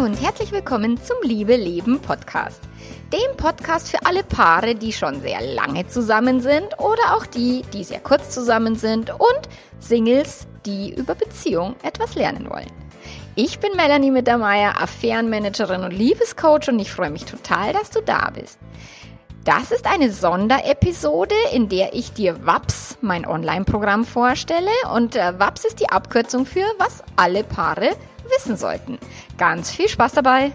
und herzlich willkommen zum Liebe Leben Podcast. Dem Podcast für alle Paare, die schon sehr lange zusammen sind oder auch die, die sehr kurz zusammen sind und Singles, die über Beziehung etwas lernen wollen. Ich bin Melanie Mittermeier, Affärenmanagerin und Liebescoach und ich freue mich total, dass du da bist. Das ist eine Sonderepisode, in der ich dir WAPS, mein Online-Programm, vorstelle. Und äh, WAPS ist die Abkürzung für was alle Paare wissen sollten. Ganz viel Spaß dabei!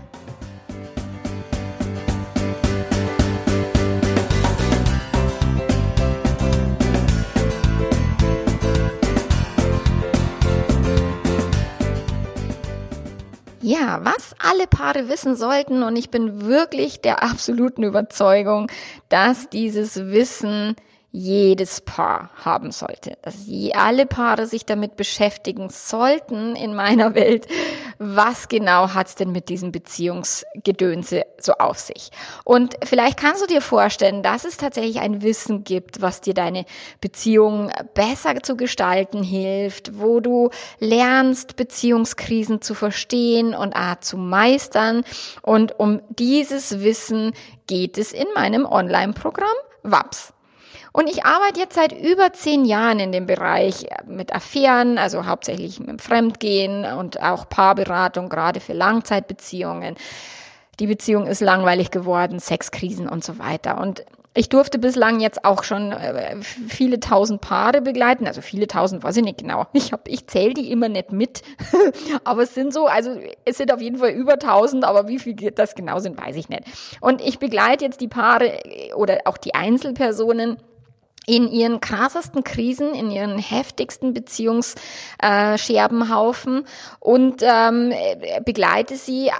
Ja, was alle Paare wissen sollten, und ich bin wirklich der absoluten Überzeugung, dass dieses Wissen jedes Paar haben sollte. Dass alle Paare sich damit beschäftigen sollten in meiner Welt, was genau hat's denn mit diesem Beziehungsgedönse so auf sich. Und vielleicht kannst du dir vorstellen, dass es tatsächlich ein Wissen gibt, was dir deine Beziehung besser zu gestalten hilft, wo du lernst, Beziehungskrisen zu verstehen und ah, zu meistern. Und um dieses Wissen geht es in meinem Online-Programm WAPS. Und ich arbeite jetzt seit über zehn Jahren in dem Bereich mit Affären, also hauptsächlich mit Fremdgehen und auch Paarberatung, gerade für Langzeitbeziehungen. Die Beziehung ist langweilig geworden, Sexkrisen und so weiter. Und ich durfte bislang jetzt auch schon äh, viele tausend Paare begleiten, also viele tausend, weiß ich nicht genau. Ich hab, ich zähle die immer nicht mit, aber es sind so, also es sind auf jeden Fall über tausend, aber wie viel das genau sind, weiß ich nicht. Und ich begleite jetzt die Paare oder auch die Einzelpersonen in ihren krassesten Krisen, in ihren heftigsten Beziehungsscherbenhaufen äh, und ähm, begleite sie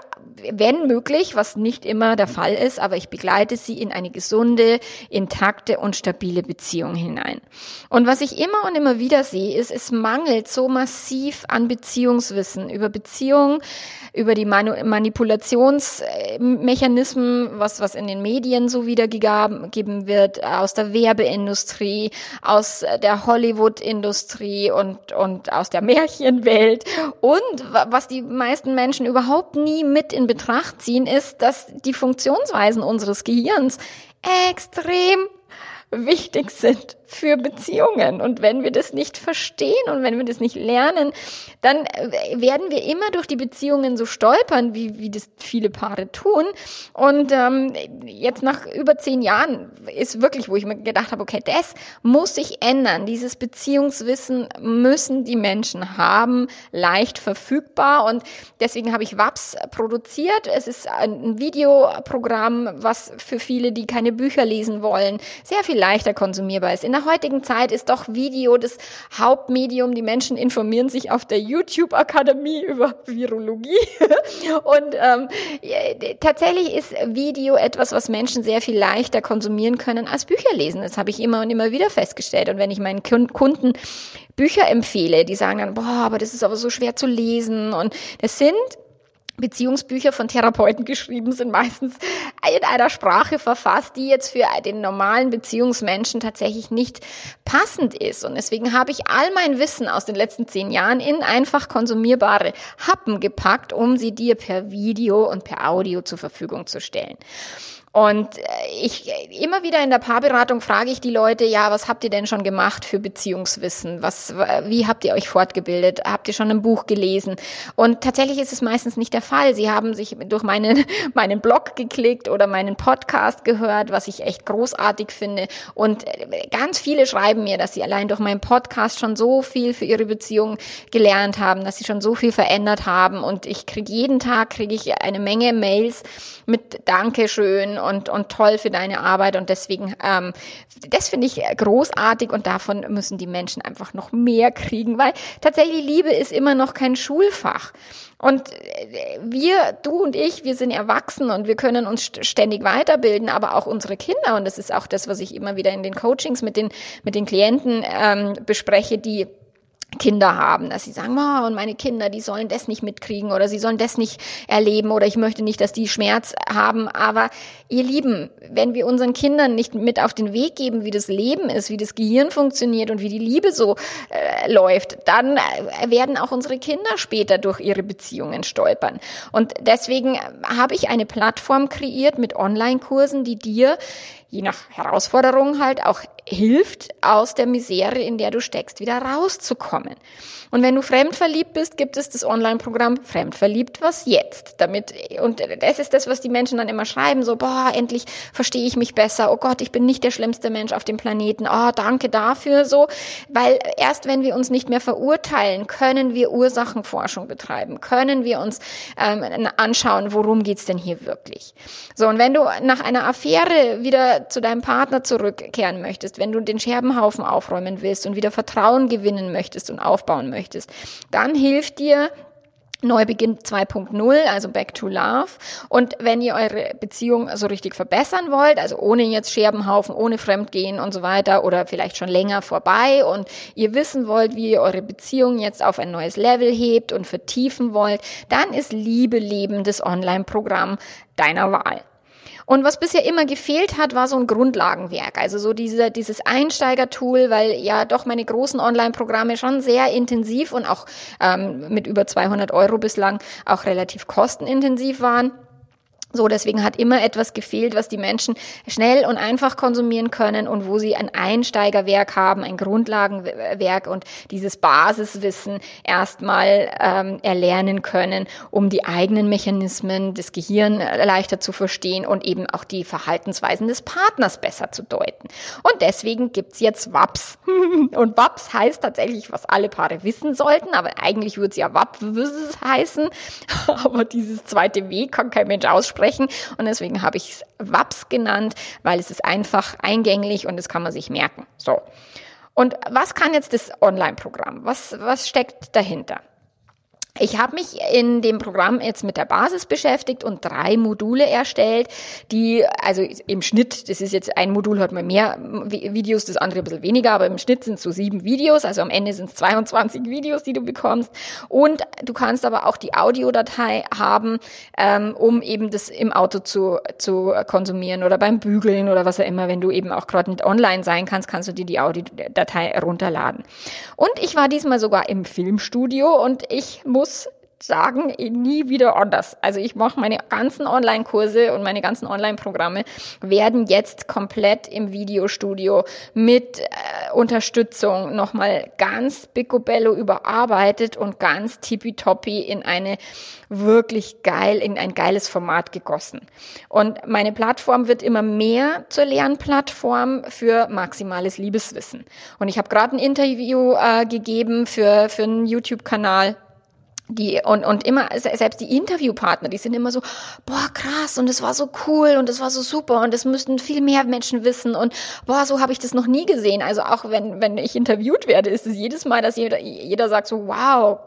wenn möglich, was nicht immer der Fall ist, aber ich begleite sie in eine gesunde, intakte und stabile Beziehung hinein. Und was ich immer und immer wieder sehe, ist, es mangelt so massiv an Beziehungswissen über Beziehungen, über die Manipulationsmechanismen, was, was in den Medien so wiedergegeben wird, aus der Werbeindustrie, aus der Hollywood-Industrie und, und aus der Märchenwelt. Und was die meisten Menschen überhaupt nie mit in Betracht ziehen, ist, dass die Funktionsweisen unseres Gehirns extrem wichtig sind für Beziehungen. Und wenn wir das nicht verstehen und wenn wir das nicht lernen, dann werden wir immer durch die Beziehungen so stolpern, wie, wie das viele Paare tun. Und ähm, jetzt nach über zehn Jahren ist wirklich, wo ich mir gedacht habe, okay, das muss sich ändern. Dieses Beziehungswissen müssen die Menschen haben, leicht verfügbar. Und deswegen habe ich WAPS produziert. Es ist ein Videoprogramm, was für viele, die keine Bücher lesen wollen, sehr viel leichter konsumierbar ist. In der heutigen Zeit ist doch Video das Hauptmedium. Die Menschen informieren sich auf der YouTube-Akademie über Virologie. Und ähm, tatsächlich ist Video etwas, was Menschen sehr viel leichter konsumieren können als Bücher lesen. Das habe ich immer und immer wieder festgestellt. Und wenn ich meinen Kunden Bücher empfehle, die sagen dann, boah, aber das ist aber so schwer zu lesen. Und das sind Beziehungsbücher von Therapeuten geschrieben sind, meistens in einer Sprache verfasst, die jetzt für den normalen Beziehungsmenschen tatsächlich nicht passend ist. Und deswegen habe ich all mein Wissen aus den letzten zehn Jahren in einfach konsumierbare Happen gepackt, um sie dir per Video und per Audio zur Verfügung zu stellen. Und äh, ich immer wieder in der Paarberatung frage ich die Leute, ja, was habt ihr denn schon gemacht für Beziehungswissen? Was, wie habt ihr euch fortgebildet? Habt ihr schon ein Buch gelesen? Und tatsächlich ist es meistens nicht der Fall. Sie haben sich durch meinen, meinen Blog geklickt oder meinen Podcast gehört, was ich echt großartig finde. Und äh, ganz viele schreiben mir, dass sie allein durch meinen Podcast schon so viel für ihre Beziehung gelernt haben, dass sie schon so viel verändert haben. Und ich kriege jeden Tag kriege ich eine Menge Mails mit Dankeschön und, und toll für deine Arbeit. Und deswegen, ähm, das finde ich großartig und davon müssen die Menschen einfach noch mehr kriegen, weil tatsächlich Liebe ist immer noch kein Schulfach. Und äh, wir, du und ich, wir sind erwachsen und wir können uns ständig weiterbilden, aber auch unsere Kinder. Und das ist auch das, was ich immer wieder in den Coachings mit den, mit den Klienten ähm, bespreche, die Kinder haben, dass sie sagen, oh, und meine Kinder, die sollen das nicht mitkriegen oder sie sollen das nicht erleben oder ich möchte nicht, dass die Schmerz haben. Aber ihr Lieben, wenn wir unseren Kindern nicht mit auf den Weg geben, wie das Leben ist, wie das Gehirn funktioniert und wie die Liebe so äh, läuft, dann äh, werden auch unsere Kinder später durch ihre Beziehungen stolpern. Und deswegen habe ich eine Plattform kreiert mit Online-Kursen, die dir je nach Herausforderung halt auch hilft, aus der Misere, in der du steckst, wieder rauszukommen. Und wenn du fremdverliebt bist, gibt es das Online-Programm Fremdverliebt, was jetzt? Damit, und das ist das, was die Menschen dann immer schreiben, so, boah, endlich verstehe ich mich besser, oh Gott, ich bin nicht der schlimmste Mensch auf dem Planeten, oh, danke dafür, so. Weil erst wenn wir uns nicht mehr verurteilen, können wir Ursachenforschung betreiben, können wir uns ähm, anschauen, worum geht's denn hier wirklich. So, und wenn du nach einer Affäre wieder zu deinem Partner zurückkehren möchtest, wenn du den Scherbenhaufen aufräumen willst und wieder Vertrauen gewinnen möchtest und aufbauen möchtest, dann hilft dir Neubeginn 2.0, also Back to Love. Und wenn ihr eure Beziehung so richtig verbessern wollt, also ohne jetzt Scherbenhaufen, ohne Fremdgehen und so weiter oder vielleicht schon länger vorbei und ihr wissen wollt, wie ihr eure Beziehung jetzt auf ein neues Level hebt und vertiefen wollt, dann ist Liebe Leben das Online-Programm deiner Wahl. Und was bisher immer gefehlt hat, war so ein Grundlagenwerk, also so diese, dieses Einsteigertool, weil ja doch meine großen Online-Programme schon sehr intensiv und auch ähm, mit über 200 Euro bislang auch relativ kostenintensiv waren. So, deswegen hat immer etwas gefehlt, was die Menschen schnell und einfach konsumieren können und wo sie ein Einsteigerwerk haben, ein Grundlagenwerk und dieses Basiswissen erstmal ähm, erlernen können, um die eigenen Mechanismen des Gehirns leichter zu verstehen und eben auch die Verhaltensweisen des Partners besser zu deuten. Und deswegen gibt's jetzt WAPS. und WAPS heißt tatsächlich, was alle Paare wissen sollten, aber eigentlich würde es ja WAPS heißen. aber dieses zweite W kann kein Mensch aussprechen sprechen. Und deswegen habe ich es WAPS genannt, weil es ist einfach eingänglich und das kann man sich merken. So. Und was kann jetzt das Online-Programm? Was, was steckt dahinter? Ich habe mich in dem Programm jetzt mit der Basis beschäftigt und drei Module erstellt, die, also im Schnitt, das ist jetzt ein Modul hat man mehr Videos, das andere ein bisschen weniger, aber im Schnitt sind es so sieben Videos, also am Ende sind es 22 Videos, die du bekommst. Und du kannst aber auch die Audiodatei haben, ähm, um eben das im Auto zu, zu konsumieren oder beim Bügeln oder was auch immer. Wenn du eben auch gerade nicht online sein kannst, kannst du dir die Audiodatei runterladen. Und ich war diesmal sogar im Filmstudio und ich muss muss sagen, nie wieder anders. Also ich mache meine ganzen Online-Kurse und meine ganzen Online-Programme werden jetzt komplett im Videostudio mit äh, Unterstützung nochmal ganz picobello überarbeitet und ganz tippitoppi in eine wirklich geil, in ein geiles Format gegossen. Und meine Plattform wird immer mehr zur Lernplattform für maximales Liebeswissen. Und ich habe gerade ein Interview äh, gegeben für, für einen YouTube-Kanal die und und immer selbst die Interviewpartner, die sind immer so, boah krass und es war so cool und es war so super und es müssten viel mehr Menschen wissen und boah so habe ich das noch nie gesehen. Also auch wenn wenn ich interviewt werde, ist es jedes Mal, dass jeder jeder sagt so wow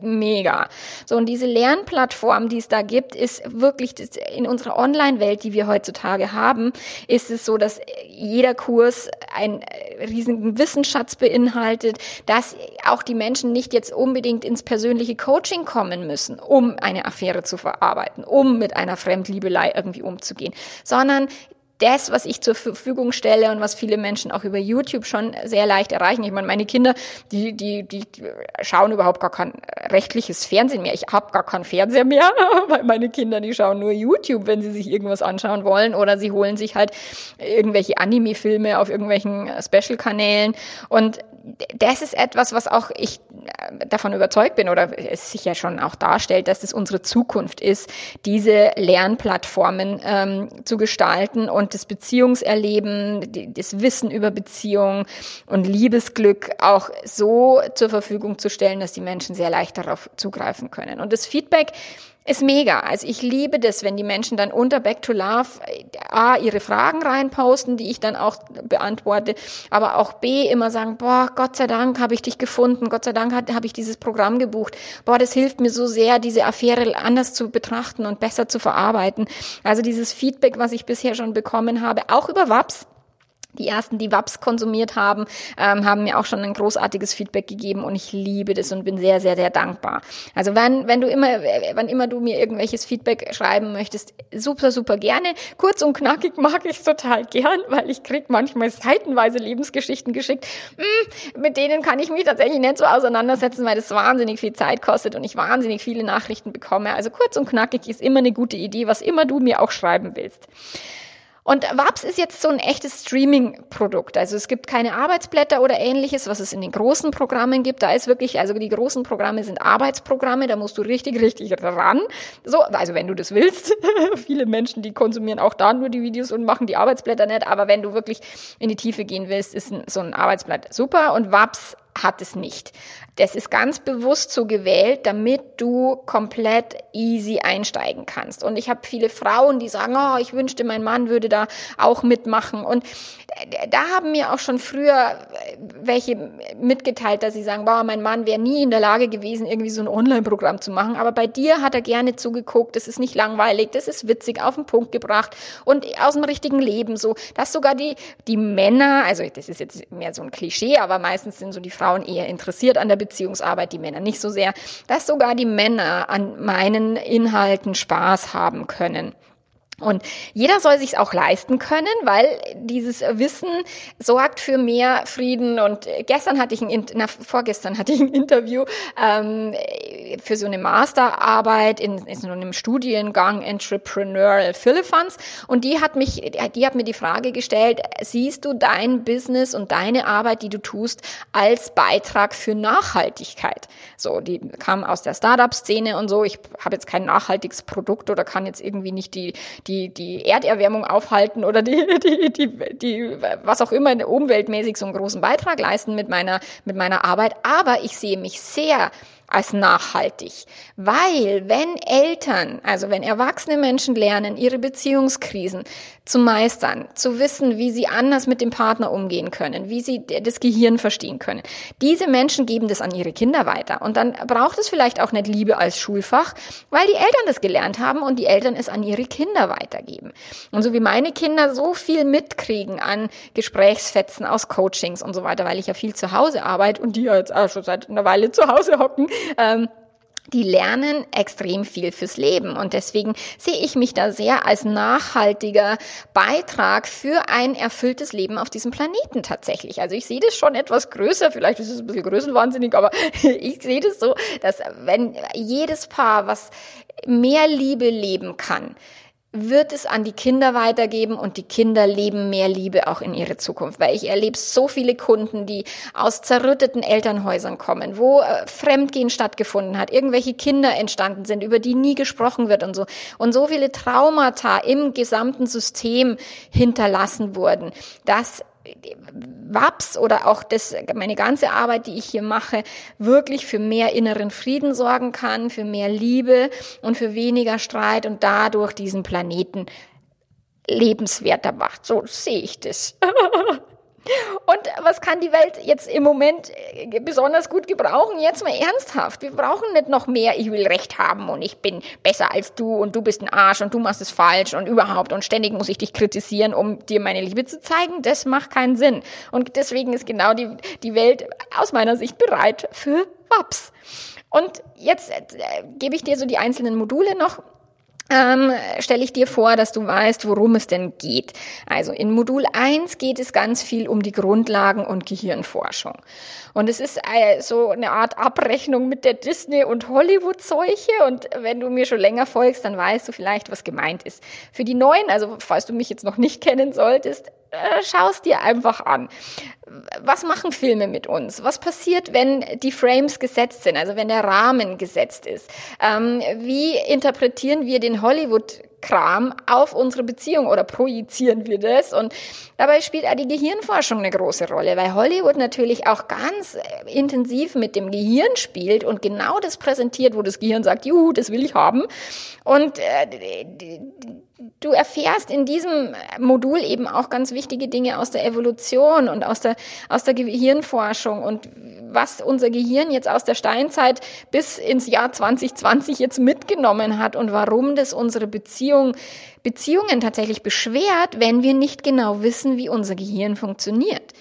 mega. So und diese Lernplattform, die es da gibt, ist wirklich das, in unserer Online-Welt, die wir heutzutage haben, ist es so, dass jeder Kurs einen riesigen Wissensschatz beinhaltet, dass auch die Menschen nicht jetzt unbedingt ins persönliche Coaching kommen müssen, um eine Affäre zu verarbeiten, um mit einer Fremdliebelei irgendwie umzugehen, sondern das, was ich zur Verfügung stelle und was viele Menschen auch über YouTube schon sehr leicht erreichen. Ich meine, meine Kinder, die, die, die schauen überhaupt gar kein rechtliches Fernsehen mehr. Ich habe gar keinen Fernseher mehr, weil meine Kinder, die schauen nur YouTube, wenn sie sich irgendwas anschauen wollen oder sie holen sich halt irgendwelche Anime-Filme auf irgendwelchen Special-Kanälen. Und das ist etwas, was auch ich äh, davon überzeugt bin oder es sich ja schon auch darstellt, dass es unsere Zukunft ist, diese Lernplattformen ähm, zu gestalten und das Beziehungserleben, die, das Wissen über Beziehungen und Liebesglück auch so zur Verfügung zu stellen, dass die Menschen sehr leicht darauf zugreifen können. Und das Feedback ist mega. Also ich liebe das, wenn die Menschen dann unter Back to Love äh, A, ihre Fragen reinposten, die ich dann auch beantworte, aber auch B, immer sagen, boah, Gott sei Dank habe ich dich gefunden, Gott sei Dank habe ich dieses Programm gebucht, boah, das hilft mir so sehr, diese Affäre anders zu betrachten und besser zu verarbeiten. Also dieses Feedback, was ich bisher schon bekommen habe, auch über WAPS, die ersten, die WAPs konsumiert haben, ähm, haben mir auch schon ein großartiges Feedback gegeben und ich liebe das und bin sehr, sehr, sehr dankbar. Also wenn, wenn du immer, wann immer du mir irgendwelches Feedback schreiben möchtest, super, super gerne. Kurz und knackig mag ich es total gern, weil ich krieg manchmal seitenweise Lebensgeschichten geschickt. Hm, mit denen kann ich mich tatsächlich nicht so auseinandersetzen, weil das wahnsinnig viel Zeit kostet und ich wahnsinnig viele Nachrichten bekomme. Also kurz und knackig ist immer eine gute Idee, was immer du mir auch schreiben willst. Und WAPS ist jetzt so ein echtes Streaming-Produkt. Also es gibt keine Arbeitsblätter oder ähnliches, was es in den großen Programmen gibt. Da ist wirklich, also die großen Programme sind Arbeitsprogramme, da musst du richtig, richtig ran. So, also wenn du das willst. Viele Menschen, die konsumieren auch da nur die Videos und machen die Arbeitsblätter nicht. Aber wenn du wirklich in die Tiefe gehen willst, ist so ein Arbeitsblatt super. Und WAPS hat es nicht. Das ist ganz bewusst so gewählt, damit du komplett easy einsteigen kannst. Und ich habe viele Frauen, die sagen, oh, ich wünschte, mein Mann würde da auch mitmachen. Und da haben mir auch schon früher welche mitgeteilt, dass sie sagen, boah, mein Mann wäre nie in der Lage gewesen, irgendwie so ein Online-Programm zu machen. Aber bei dir hat er gerne zugeguckt. Das ist nicht langweilig, das ist witzig, auf den Punkt gebracht und aus dem richtigen Leben so. Dass sogar die, die Männer, also das ist jetzt mehr so ein Klischee, aber meistens sind so die Frauen eher interessiert an der Beziehungsarbeit, die Männer nicht so sehr, dass sogar die Männer an meinen Inhalten Spaß haben können. Und jeder soll sich auch leisten können, weil dieses Wissen sorgt für mehr Frieden. Und gestern hatte ich ein, na, vorgestern hatte ich ein Interview ähm, für so eine Masterarbeit in, in so einem Studiengang Entrepreneurial Philippans. Und die hat mich, die hat mir die Frage gestellt: Siehst du dein Business und deine Arbeit, die du tust, als Beitrag für Nachhaltigkeit? So, die kam aus der Startup-Szene und so. Ich habe jetzt kein nachhaltiges Produkt oder kann jetzt irgendwie nicht die die, die Erderwärmung aufhalten oder die, die, die, die, was auch immer umweltmäßig so einen großen Beitrag leisten mit meiner, mit meiner Arbeit. Aber ich sehe mich sehr als nachhaltig. Weil wenn Eltern, also wenn erwachsene Menschen lernen, ihre Beziehungskrisen zu meistern, zu wissen, wie sie anders mit dem Partner umgehen können, wie sie das Gehirn verstehen können, diese Menschen geben das an ihre Kinder weiter. Und dann braucht es vielleicht auch nicht Liebe als Schulfach, weil die Eltern das gelernt haben und die Eltern es an ihre Kinder weitergeben. Und so wie meine Kinder so viel mitkriegen an Gesprächsfetzen aus Coachings und so weiter, weil ich ja viel zu Hause arbeite und die ja jetzt auch schon seit einer Weile zu Hause hocken, ähm, die lernen extrem viel fürs Leben. Und deswegen sehe ich mich da sehr als nachhaltiger Beitrag für ein erfülltes Leben auf diesem Planeten tatsächlich. Also ich sehe das schon etwas größer, vielleicht ist es ein bisschen größenwahnsinnig, aber ich sehe das so, dass wenn jedes Paar, was mehr Liebe leben kann, wird es an die Kinder weitergeben und die Kinder leben mehr Liebe auch in ihre Zukunft. Weil ich erlebe so viele Kunden, die aus zerrütteten Elternhäusern kommen, wo äh, Fremdgehen stattgefunden hat, irgendwelche Kinder entstanden sind, über die nie gesprochen wird und so. Und so viele Traumata im gesamten System hinterlassen wurden, dass WAPS oder auch das, meine ganze Arbeit, die ich hier mache, wirklich für mehr inneren Frieden sorgen kann, für mehr Liebe und für weniger Streit und dadurch diesen Planeten lebenswerter macht. So sehe ich das. Und was kann die Welt jetzt im Moment äh, besonders gut gebrauchen? Jetzt mal ernsthaft. Wir brauchen nicht noch mehr, ich will Recht haben und ich bin besser als du und du bist ein Arsch und du machst es falsch und überhaupt und ständig muss ich dich kritisieren, um dir meine Liebe zu zeigen. Das macht keinen Sinn. Und deswegen ist genau die, die Welt aus meiner Sicht bereit für WAPS. Und jetzt äh, gebe ich dir so die einzelnen Module noch ähm, stelle ich dir vor, dass du weißt, worum es denn geht. Also in Modul 1 geht es ganz viel um die Grundlagen und Gehirnforschung. Und es ist äh, so eine Art Abrechnung mit der Disney- und Hollywood-Seuche. Und wenn du mir schon länger folgst, dann weißt du vielleicht, was gemeint ist. Für die Neuen, also falls du mich jetzt noch nicht kennen solltest, äh, schau es dir einfach an. Was machen Filme mit uns? Was passiert, wenn die Frames gesetzt sind, also wenn der Rahmen gesetzt ist? Ähm, wie interpretieren wir den Hollywood Kram auf unsere Beziehung oder projizieren wir das? Und dabei spielt auch die Gehirnforschung eine große Rolle, weil Hollywood natürlich auch ganz äh, intensiv mit dem Gehirn spielt und genau das präsentiert, wo das Gehirn sagt, juhu, das will ich haben. Und äh, du erfährst in diesem Modul eben auch ganz wichtige Dinge aus der Evolution und aus der, aus der Gehirnforschung und was unser Gehirn jetzt aus der Steinzeit bis ins Jahr 2020 jetzt mitgenommen hat und warum das unsere Beziehung, Beziehungen tatsächlich beschwert, wenn wir nicht genau wissen, wie unser Gehirn funktioniert.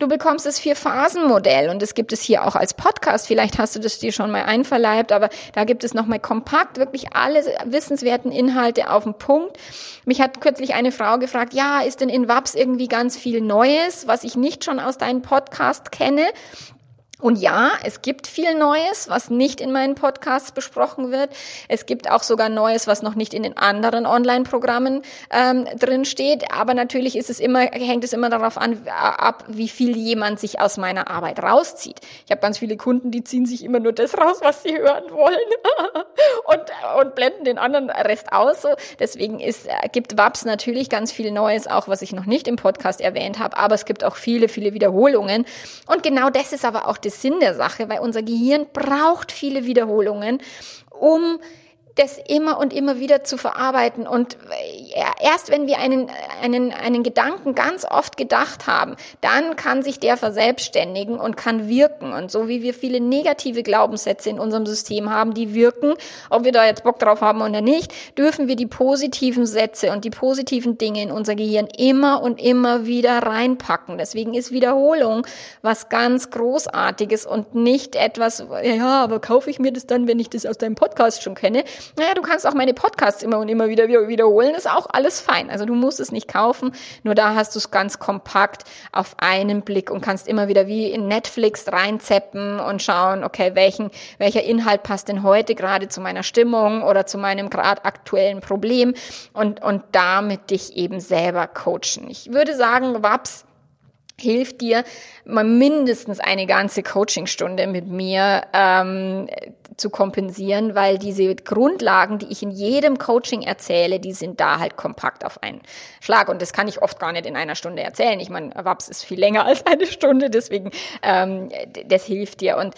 Du bekommst das Vier-Phasen-Modell und das gibt es hier auch als Podcast. Vielleicht hast du das dir schon mal einverleibt, aber da gibt es nochmal kompakt wirklich alle wissenswerten Inhalte auf den Punkt. Mich hat kürzlich eine Frau gefragt, ja, ist denn in WAPS irgendwie ganz viel Neues, was ich nicht schon aus deinem Podcast kenne? Und ja, es gibt viel Neues, was nicht in meinen Podcasts besprochen wird. Es gibt auch sogar Neues, was noch nicht in den anderen Online-Programmen ähm, drin steht. Aber natürlich ist es immer, hängt es immer darauf an, ab, wie viel jemand sich aus meiner Arbeit rauszieht. Ich habe ganz viele Kunden, die ziehen sich immer nur das raus, was sie hören wollen und, und blenden den anderen Rest aus. So. Deswegen ist, äh, gibt WAPS natürlich ganz viel Neues, auch was ich noch nicht im Podcast erwähnt habe. Aber es gibt auch viele, viele Wiederholungen. Und genau das ist aber auch das Sinn der Sache, weil unser Gehirn braucht viele Wiederholungen, um das immer und immer wieder zu verarbeiten. Und erst wenn wir einen, einen, einen Gedanken ganz oft gedacht haben, dann kann sich der verselbstständigen und kann wirken. Und so wie wir viele negative Glaubenssätze in unserem System haben, die wirken, ob wir da jetzt Bock drauf haben oder nicht, dürfen wir die positiven Sätze und die positiven Dinge in unser Gehirn immer und immer wieder reinpacken. Deswegen ist Wiederholung was ganz Großartiges und nicht etwas, ja, aber kaufe ich mir das dann, wenn ich das aus deinem Podcast schon kenne? Naja, du kannst auch meine Podcasts immer und immer wieder wiederholen, ist auch alles fein. Also du musst es nicht kaufen, nur da hast du es ganz kompakt auf einen Blick und kannst immer wieder wie in Netflix reinzeppen und schauen, okay, welchen, welcher Inhalt passt denn heute gerade zu meiner Stimmung oder zu meinem gerade aktuellen Problem und, und damit dich eben selber coachen. Ich würde sagen, Waps, hilft dir, mal mindestens eine ganze Coachingstunde mit mir ähm, zu kompensieren, weil diese Grundlagen, die ich in jedem Coaching erzähle, die sind da halt kompakt auf einen Schlag. Und das kann ich oft gar nicht in einer Stunde erzählen. Ich meine, WAPS ist viel länger als eine Stunde, deswegen ähm, das hilft dir. Und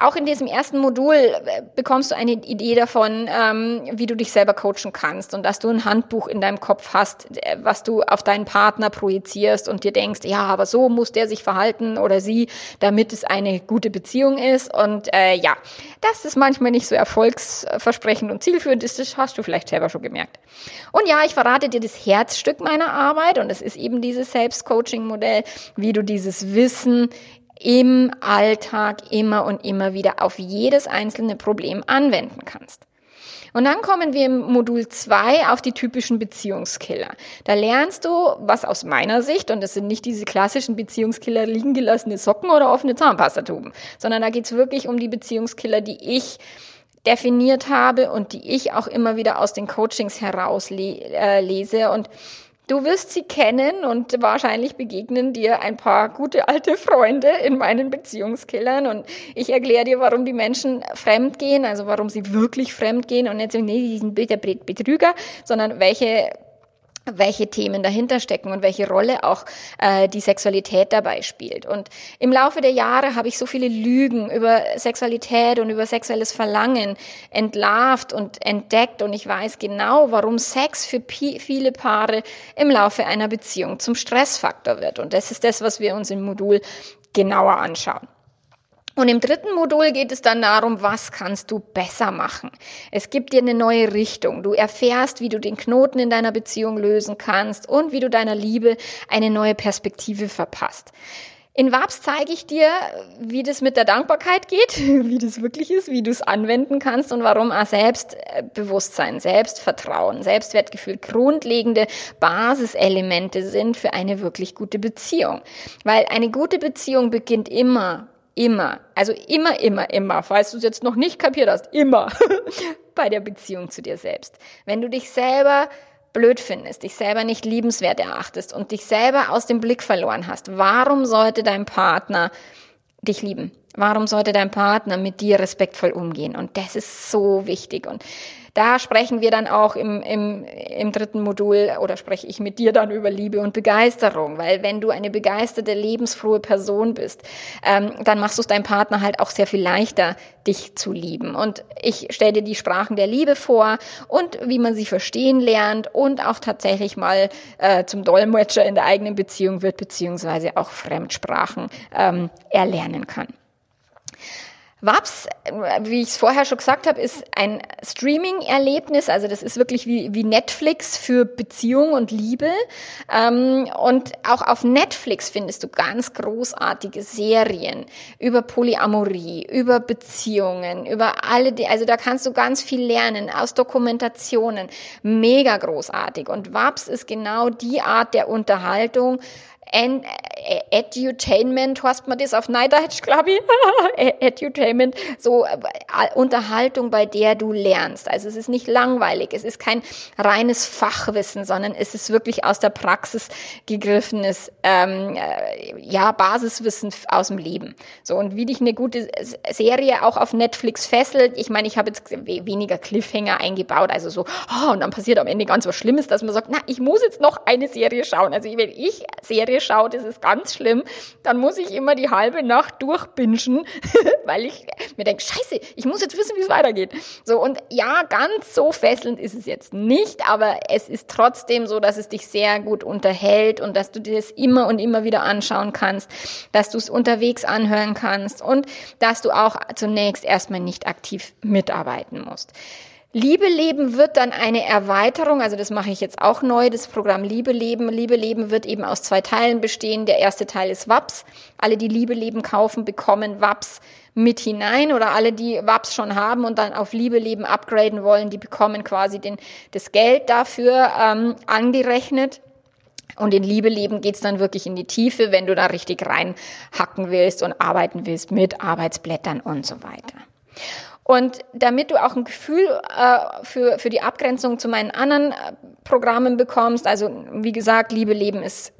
auch in diesem ersten Modul äh, bekommst du eine Idee davon, ähm, wie du dich selber coachen kannst und dass du ein Handbuch in deinem Kopf hast, äh, was du auf deinen Partner projizierst und dir denkst, ja, aber so muss der sich verhalten oder sie, damit es eine gute Beziehung ist. Und äh, ja, dass es manchmal nicht so erfolgsversprechend und zielführend ist, das hast du vielleicht selber schon gemerkt. Und ja, ich verrate dir das Herzstück meiner Arbeit und es ist eben dieses Selbstcoaching-Modell, wie du dieses Wissen im Alltag immer und immer wieder auf jedes einzelne Problem anwenden kannst. Und dann kommen wir im Modul 2 auf die typischen Beziehungskiller. Da lernst du, was aus meiner Sicht, und das sind nicht diese klassischen Beziehungskiller liegen gelassene Socken oder offene Zahnpastatuben, sondern da geht's wirklich um die Beziehungskiller, die ich definiert habe und die ich auch immer wieder aus den Coachings herauslese. Äh, und Du wirst sie kennen und wahrscheinlich begegnen dir ein paar gute alte Freunde in meinen Beziehungskillern. Und ich erkläre dir, warum die Menschen fremd gehen, also warum sie wirklich fremd gehen und nicht sagen, nee, die sind Betrüger, sondern welche welche Themen dahinter stecken und welche Rolle auch äh, die Sexualität dabei spielt. Und im Laufe der Jahre habe ich so viele Lügen über Sexualität und über sexuelles Verlangen entlarvt und entdeckt und ich weiß genau, warum Sex für viele Paare im Laufe einer Beziehung zum Stressfaktor wird. Und das ist das, was wir uns im Modul genauer anschauen. Und im dritten Modul geht es dann darum, was kannst du besser machen. Es gibt dir eine neue Richtung. Du erfährst, wie du den Knoten in deiner Beziehung lösen kannst und wie du deiner Liebe eine neue Perspektive verpasst. In WAPS zeige ich dir, wie das mit der Dankbarkeit geht, wie das wirklich ist, wie du es anwenden kannst und warum Selbstbewusstsein, Selbstvertrauen, Selbstwertgefühl grundlegende Basiselemente sind für eine wirklich gute Beziehung. Weil eine gute Beziehung beginnt immer immer, also immer, immer, immer, falls du es jetzt noch nicht kapiert hast, immer bei der Beziehung zu dir selbst. Wenn du dich selber blöd findest, dich selber nicht liebenswert erachtest und dich selber aus dem Blick verloren hast, warum sollte dein Partner dich lieben? Warum sollte dein Partner mit dir respektvoll umgehen? Und das ist so wichtig. Und da sprechen wir dann auch im, im, im dritten Modul oder spreche ich mit dir dann über Liebe und Begeisterung, weil wenn du eine begeisterte, lebensfrohe Person bist, ähm, dann machst du es deinem Partner halt auch sehr viel leichter, dich zu lieben. Und ich stelle dir die Sprachen der Liebe vor und wie man sie verstehen lernt und auch tatsächlich mal äh, zum Dolmetscher in der eigenen Beziehung wird, beziehungsweise auch Fremdsprachen ähm, erlernen kann. WAPS, wie ich es vorher schon gesagt habe, ist ein Streaming-Erlebnis. Also das ist wirklich wie, wie Netflix für Beziehung und Liebe. Ähm, und auch auf Netflix findest du ganz großartige Serien über Polyamorie, über Beziehungen, über alle, die, also da kannst du ganz viel lernen aus Dokumentationen. Mega großartig. Und WAPS ist genau die Art der Unterhaltung, en, äh, Edutainment, hast man das auf Neideutsch, glaube ich? Edutainment, so äh, Unterhaltung, bei der du lernst. Also es ist nicht langweilig, es ist kein reines Fachwissen, sondern es ist wirklich aus der Praxis gegriffenes, ähm, äh, ja, Basiswissen aus dem Leben. So, und wie dich eine gute Serie auch auf Netflix fesselt, ich meine, ich habe jetzt weniger Cliffhanger eingebaut, also so, oh, und dann passiert am Ende ganz was Schlimmes, dass man sagt, na, ich muss jetzt noch eine Serie schauen. Also wenn ich Serie schaue, das ist ganz schlimm, dann muss ich immer die halbe Nacht durchbingen, weil ich mir denke, scheiße, ich muss jetzt wissen, wie es weitergeht. So, und ja, ganz so fesselnd ist es jetzt nicht, aber es ist trotzdem so, dass es dich sehr gut unterhält und dass du dir das immer und immer wieder anschauen kannst, dass du es unterwegs anhören kannst und dass du auch zunächst erstmal nicht aktiv mitarbeiten musst. Liebe Leben wird dann eine Erweiterung, also das mache ich jetzt auch neu, das Programm Liebe Leben. Liebe Leben wird eben aus zwei Teilen bestehen. Der erste Teil ist WAPS. Alle, die Liebe Leben kaufen, bekommen WAPS mit hinein oder alle, die WAPS schon haben und dann auf Liebe Leben upgraden wollen, die bekommen quasi den, das Geld dafür ähm, angerechnet. Und in Liebe leben geht's dann wirklich in die Tiefe, wenn du da richtig reinhacken willst und arbeiten willst mit Arbeitsblättern und so weiter. Und damit du auch ein Gefühl äh, für, für die Abgrenzung zu meinen anderen äh, Programmen bekommst, also wie gesagt, Liebe Leben ist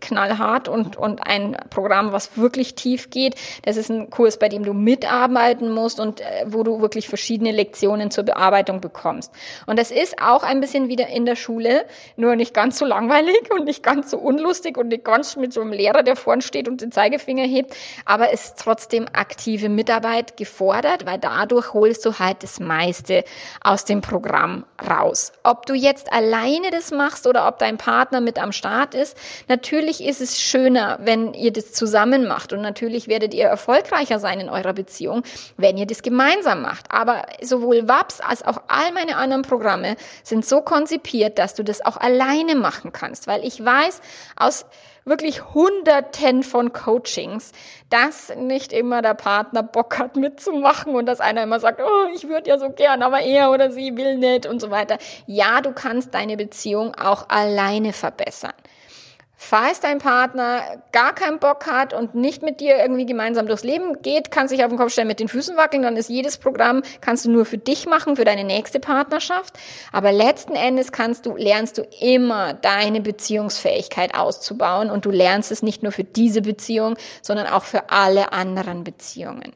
knallhart und, und ein Programm, was wirklich tief geht. Das ist ein Kurs, bei dem du mitarbeiten musst und äh, wo du wirklich verschiedene Lektionen zur Bearbeitung bekommst. Und das ist auch ein bisschen wieder in der Schule, nur nicht ganz so langweilig und nicht ganz so unlustig und nicht ganz mit so einem Lehrer, der vorn steht und den Zeigefinger hebt, aber es ist trotzdem aktive Mitarbeit gefordert, weil dadurch holst du halt das meiste aus dem Programm raus. Ob du jetzt alleine das machst oder ob dein Partner mit am Start ist, Natürlich ist es schöner, wenn ihr das zusammen macht und natürlich werdet ihr erfolgreicher sein in eurer Beziehung, wenn ihr das gemeinsam macht. Aber sowohl WAPS als auch all meine anderen Programme sind so konzipiert, dass du das auch alleine machen kannst, weil ich weiß aus wirklich Hunderten von Coachings, dass nicht immer der Partner Bock hat mitzumachen und dass einer immer sagt, oh, ich würde ja so gern, aber er oder sie will nicht und so weiter. Ja, du kannst deine Beziehung auch alleine verbessern. Falls dein Partner gar keinen Bock hat und nicht mit dir irgendwie gemeinsam durchs Leben geht, kann sich auf den Kopf stellen, mit den Füßen wackeln, dann ist jedes Programm, kannst du nur für dich machen, für deine nächste Partnerschaft. Aber letzten Endes kannst du, lernst du immer deine Beziehungsfähigkeit auszubauen und du lernst es nicht nur für diese Beziehung, sondern auch für alle anderen Beziehungen.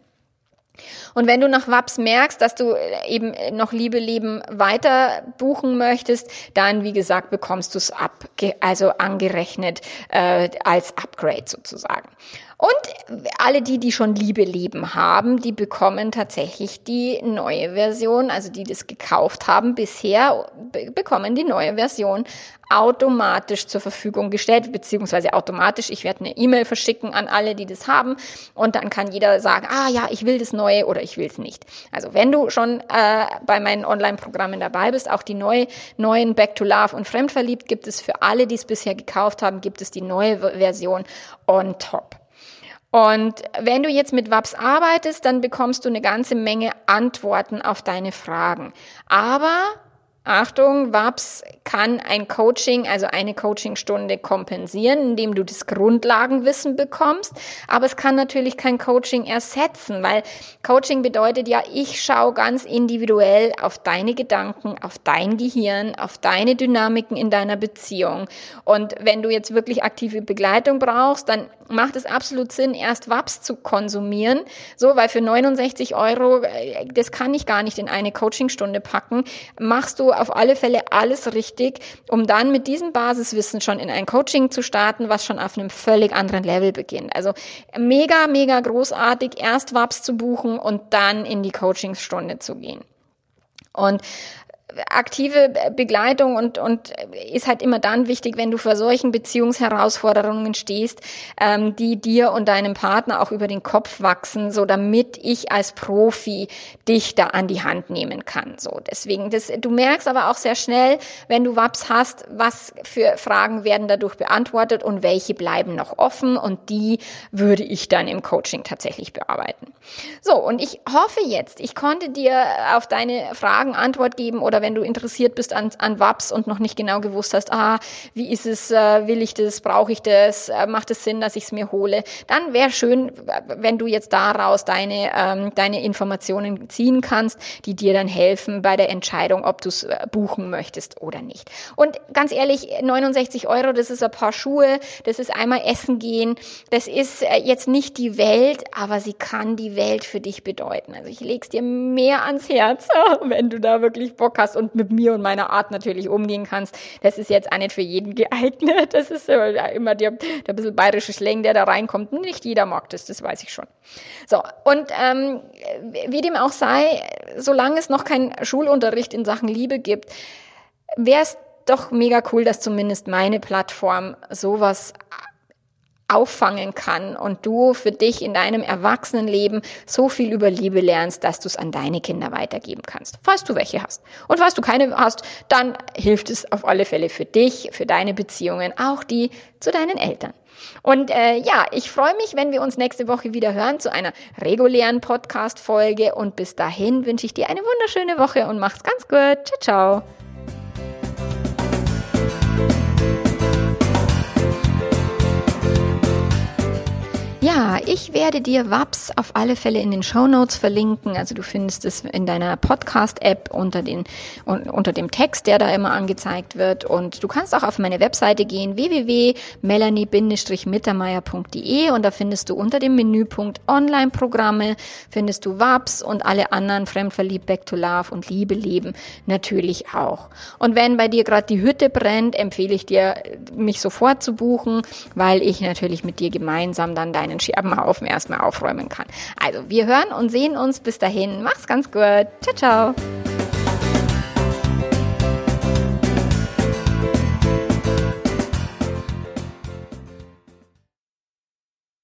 Und wenn du nach WAPS merkst, dass du äh, eben noch Liebe Leben weiter buchen möchtest, dann, wie gesagt, bekommst du es ab, also angerechnet äh, als Upgrade sozusagen. Und alle die, die schon Liebe Leben haben, die bekommen tatsächlich die neue Version, also die das gekauft haben bisher, bekommen die neue Version automatisch zur Verfügung gestellt, beziehungsweise automatisch. Ich werde eine E-Mail verschicken an alle, die das haben und dann kann jeder sagen, ah ja, ich will das Neue oder ich will es nicht. Also wenn du schon äh, bei meinen Online-Programmen dabei bist, auch die neue, neuen Back to Love und Fremdverliebt gibt es für alle, die es bisher gekauft haben, gibt es die neue Version on top. Und wenn du jetzt mit WAPS arbeitest, dann bekommst du eine ganze Menge Antworten auf deine Fragen. Aber Achtung, WAPS kann ein Coaching, also eine Coachingstunde kompensieren, indem du das Grundlagenwissen bekommst. Aber es kann natürlich kein Coaching ersetzen, weil Coaching bedeutet ja, ich schaue ganz individuell auf deine Gedanken, auf dein Gehirn, auf deine Dynamiken in deiner Beziehung. Und wenn du jetzt wirklich aktive Begleitung brauchst, dann macht es absolut Sinn, erst WAPS zu konsumieren. So, weil für 69 Euro, äh, das kann ich gar nicht in eine Coachingstunde packen, machst du auf alle Fälle alles richtig, um dann mit diesem Basiswissen schon in ein Coaching zu starten, was schon auf einem völlig anderen Level beginnt. Also mega, mega großartig, erst WAPS zu buchen und dann in die Coachingstunde zu gehen. Und aktive Begleitung und, und ist halt immer dann wichtig, wenn du vor solchen Beziehungsherausforderungen stehst, ähm, die dir und deinem Partner auch über den Kopf wachsen, so damit ich als Profi dich da an die Hand nehmen kann. So, deswegen, das, du merkst aber auch sehr schnell, wenn du WAPS hast, was für Fragen werden dadurch beantwortet und welche bleiben noch offen und die würde ich dann im Coaching tatsächlich bearbeiten. So, und ich hoffe jetzt, ich konnte dir auf deine Fragen Antwort geben oder wenn du interessiert bist an, an WAPS und noch nicht genau gewusst hast, ah, wie ist es, äh, will ich das, brauche ich das, äh, macht es Sinn, dass ich es mir hole, dann wäre schön, wenn du jetzt daraus deine, ähm, deine Informationen ziehen kannst, die dir dann helfen bei der Entscheidung, ob du es äh, buchen möchtest oder nicht. Und ganz ehrlich, 69 Euro, das ist ein paar Schuhe, das ist einmal essen gehen, das ist jetzt nicht die Welt, aber sie kann die Welt für dich bedeuten. Also ich leg's dir mehr ans Herz, wenn du da wirklich Bock hast und mit mir und meiner Art natürlich umgehen kannst. Das ist jetzt auch nicht für jeden geeignet. Das ist immer der, der bisschen bayerische Slang, der da reinkommt. Nicht jeder mag das, das weiß ich schon. So, und ähm, wie dem auch sei, solange es noch keinen Schulunterricht in Sachen Liebe gibt, wäre es doch mega cool, dass zumindest meine Plattform sowas auffangen kann und du für dich in deinem Erwachsenenleben so viel über Liebe lernst, dass du es an deine Kinder weitergeben kannst, falls du welche hast. Und falls du keine hast, dann hilft es auf alle Fälle für dich, für deine Beziehungen, auch die zu deinen Eltern. Und äh, ja, ich freue mich, wenn wir uns nächste Woche wieder hören zu einer regulären Podcast-Folge. Und bis dahin wünsche ich dir eine wunderschöne Woche und mach's ganz gut. Ciao, ciao. Ja, ich werde dir WAPS auf alle Fälle in den Show Notes verlinken. Also du findest es in deiner Podcast-App unter, den, unter dem Text, der da immer angezeigt wird. Und du kannst auch auf meine Webseite gehen, www.melanie-mittermeier.de und da findest du unter dem Menüpunkt Online-Programme, findest du WAPS und alle anderen Fremdverliebt, Back to Love und Liebe leben natürlich auch. Und wenn bei dir gerade die Hütte brennt, empfehle ich dir, mich sofort zu buchen, weil ich natürlich mit dir gemeinsam dann deine einen Scherbenhaufen erstmal aufräumen kann. Also wir hören und sehen uns bis dahin. Mach's ganz gut. Ciao, ciao.